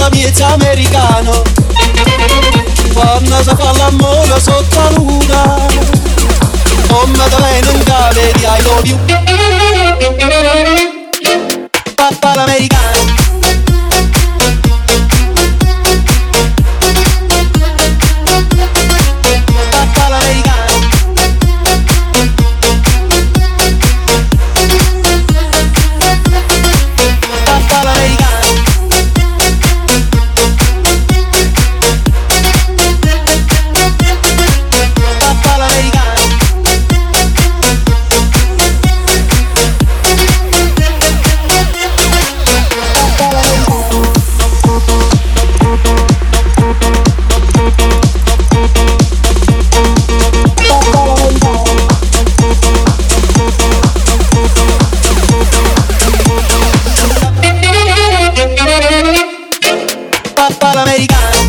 falla miezza americano. Quando si fa l'amore sotto la americana.